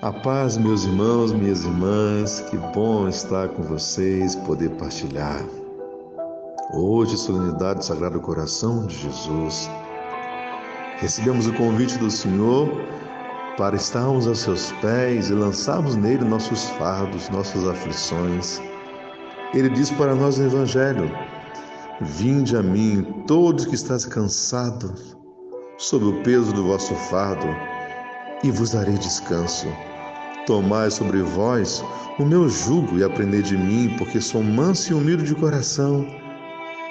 A paz, meus irmãos, minhas irmãs, que bom estar com vocês, poder partilhar. Hoje, solenidade do Sagrado Coração de Jesus. Recebemos o convite do Senhor para estarmos aos seus pés e lançarmos nele nossos fardos, nossas aflições. Ele diz para nós no Evangelho: Vinde a mim, todos que estáis cansados, sob o peso do vosso fardo, e vos darei descanso. Tomai sobre vós o meu jugo e aprendei de mim, porque sou manso e humilde de coração,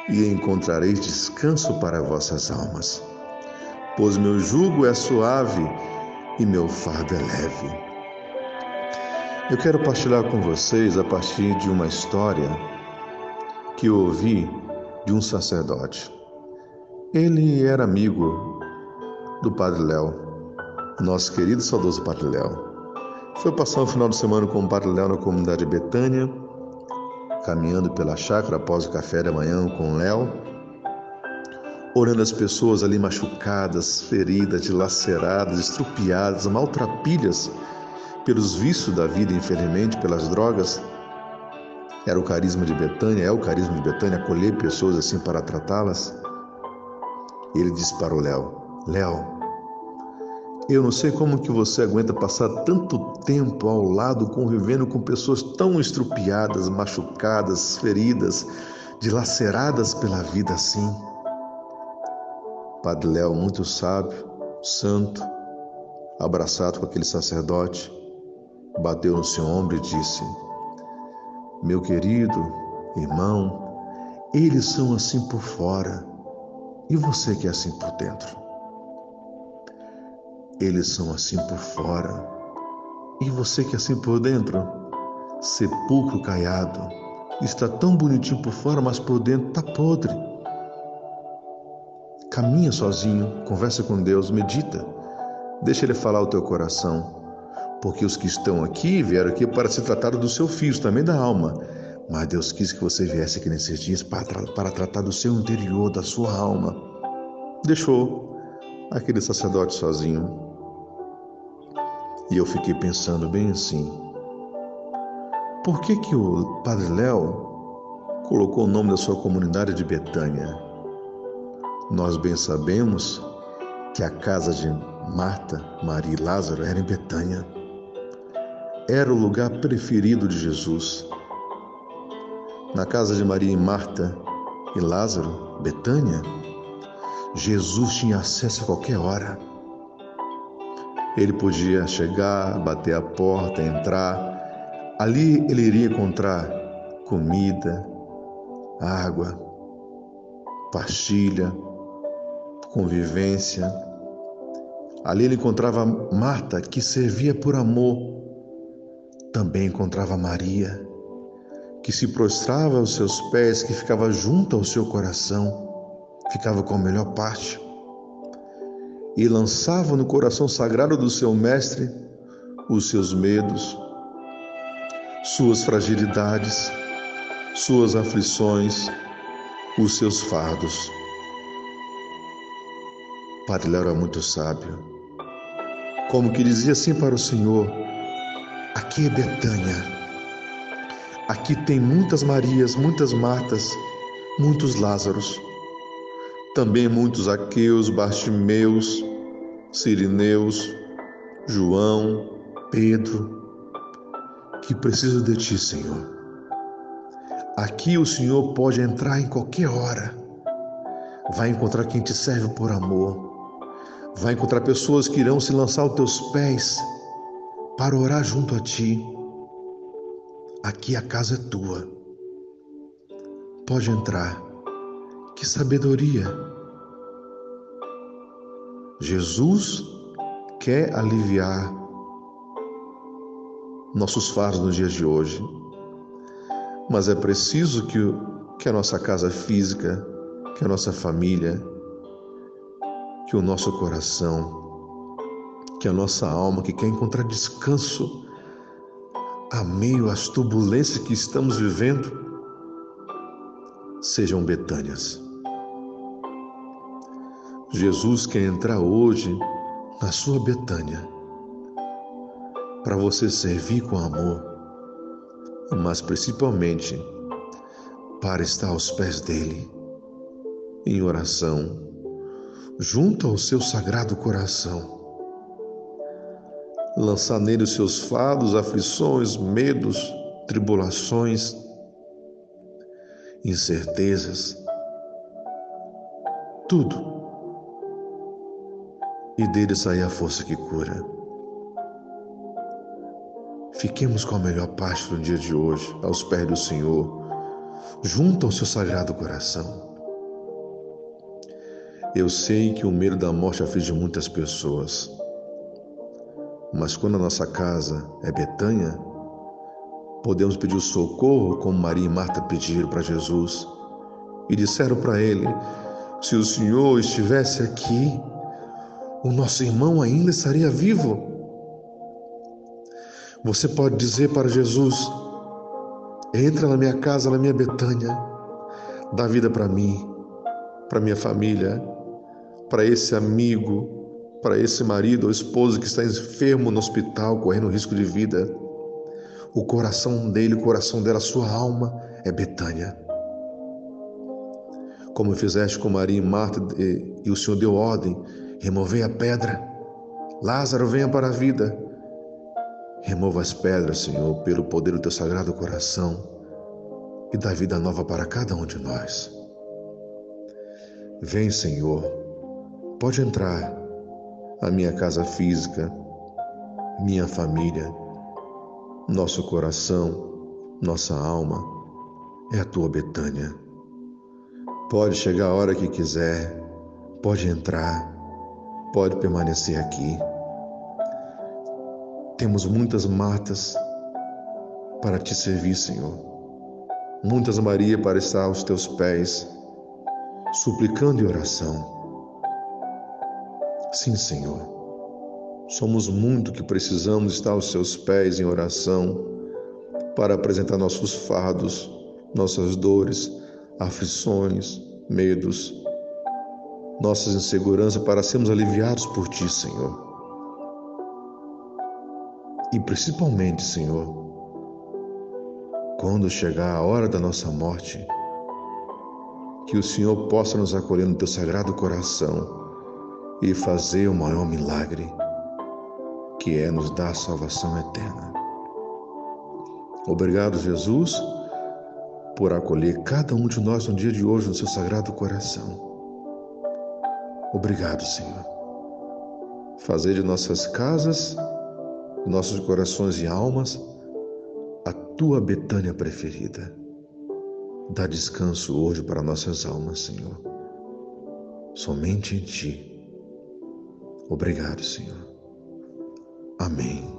e encontrareis descanso para vossas almas. Pois meu jugo é suave e meu fardo é leve. Eu quero partilhar com vocês a partir de uma história que eu ouvi de um sacerdote. Ele era amigo do Padre Léo, nosso querido saudoso Padre Léo. Foi passar o final de semana com o Padre Léo na comunidade Betânia, caminhando pela chácara após o café da manhã com o Léo, orando as pessoas ali machucadas, feridas, dilaceradas, estrupiadas, maltrapilhas pelos vícios da vida, infelizmente, pelas drogas. Era o carisma de Betânia, é o carisma de Betânia, acolher pessoas assim para tratá-las. Ele disse para o Léo: Léo, eu não sei como que você aguenta passar tanto tempo ao lado convivendo com pessoas tão estrupiadas, machucadas, feridas, dilaceradas pela vida assim. Padre Léo, muito sábio, santo, abraçado com aquele sacerdote, bateu no seu ombro e disse: Meu querido irmão, eles são assim por fora e você que é assim por dentro. Eles são assim por fora. E você que é assim por dentro? Sepulcro caiado. Está tão bonitinho por fora, mas por dentro está podre. Caminha sozinho, conversa com Deus, medita. Deixa Ele falar o teu coração. Porque os que estão aqui vieram aqui para se tratar do seu filho, também da alma. Mas Deus quis que você viesse aqui nesses dias para, para tratar do seu interior, da sua alma. Deixou aquele sacerdote sozinho. E eu fiquei pensando bem assim: por que, que o Padre Léo colocou o nome da sua comunidade de Betânia? Nós bem sabemos que a casa de Marta, Maria e Lázaro era em Betânia. Era o lugar preferido de Jesus. Na casa de Maria e Marta e Lázaro, Betânia, Jesus tinha acesso a qualquer hora. Ele podia chegar, bater a porta, entrar. Ali ele iria encontrar comida, água, pastilha, convivência. Ali ele encontrava Marta, que servia por amor. Também encontrava Maria, que se prostrava aos seus pés, que ficava junto ao seu coração, ficava com a melhor parte e lançava no coração sagrado do seu mestre os seus medos, suas fragilidades, suas aflições, os seus fardos. Padre Léo era muito sábio. Como que dizia assim para o Senhor: Aqui é Betânia. Aqui tem muitas Marias, muitas Martas, muitos Lázaros também muitos aqueus, Bartimeus, Sirineus, João, Pedro, que precisam de ti, Senhor. Aqui o Senhor pode entrar em qualquer hora. Vai encontrar quem te serve por amor. Vai encontrar pessoas que irão se lançar aos teus pés para orar junto a ti. Aqui a casa é tua. Pode entrar. Que sabedoria! Jesus quer aliviar nossos fardos nos dias de hoje, mas é preciso que, que a nossa casa física, que a nossa família, que o nosso coração, que a nossa alma que quer encontrar descanso a meio às turbulências que estamos vivendo, sejam Betânias. Jesus quer entrar hoje na sua Betânia, para você servir com amor, mas principalmente para estar aos pés dele, em oração, junto ao seu sagrado coração. Lançar nele os seus fados, aflições, medos, tribulações, incertezas, tudo. E dele sair a força que cura. Fiquemos com a melhor parte do dia de hoje, aos pés do Senhor, junto ao seu sagrado coração. Eu sei que o medo da morte aflige muitas pessoas, mas quando a nossa casa é Betânia, podemos pedir socorro como Maria e Marta pediram para Jesus e disseram para ele: se o Senhor estivesse aqui, o nosso irmão ainda estaria vivo. Você pode dizer para Jesus: entra na minha casa, na minha Betânia, dá vida para mim, para minha família, para esse amigo, para esse marido ou esposo que está enfermo no hospital, correndo risco de vida. O coração dele, o coração dela, a sua alma é Betânia. Como fizeste com Maria e Marta, e o Senhor deu ordem: removei a pedra. Lázaro, venha para a vida. Remova as pedras, Senhor, pelo poder do teu sagrado coração e dá vida nova para cada um de nós. Vem, Senhor, pode entrar a minha casa física, minha família, nosso coração, nossa alma é a tua Betânia. Pode chegar a hora que quiser, pode entrar, pode permanecer aqui. Temos muitas matas para te servir, Senhor. Muitas Maria para estar aos teus pés, suplicando em oração. Sim, Senhor. Somos muito que precisamos estar aos seus pés em oração para apresentar nossos fardos, nossas dores, aflições, medos, nossas inseguranças para sermos aliviados por Ti, Senhor. E principalmente, Senhor, quando chegar a hora da nossa morte, que o Senhor possa nos acolher no Teu sagrado coração e fazer o maior milagre, que é nos dar a salvação eterna. Obrigado, Jesus, por acolher cada um de nós no dia de hoje no seu sagrado coração. Obrigado, Senhor. Fazer de nossas casas, nossos corações e almas a tua Betânia preferida. Dá descanso hoje para nossas almas, Senhor. Somente em Ti Obrigado, Senhor. Amém.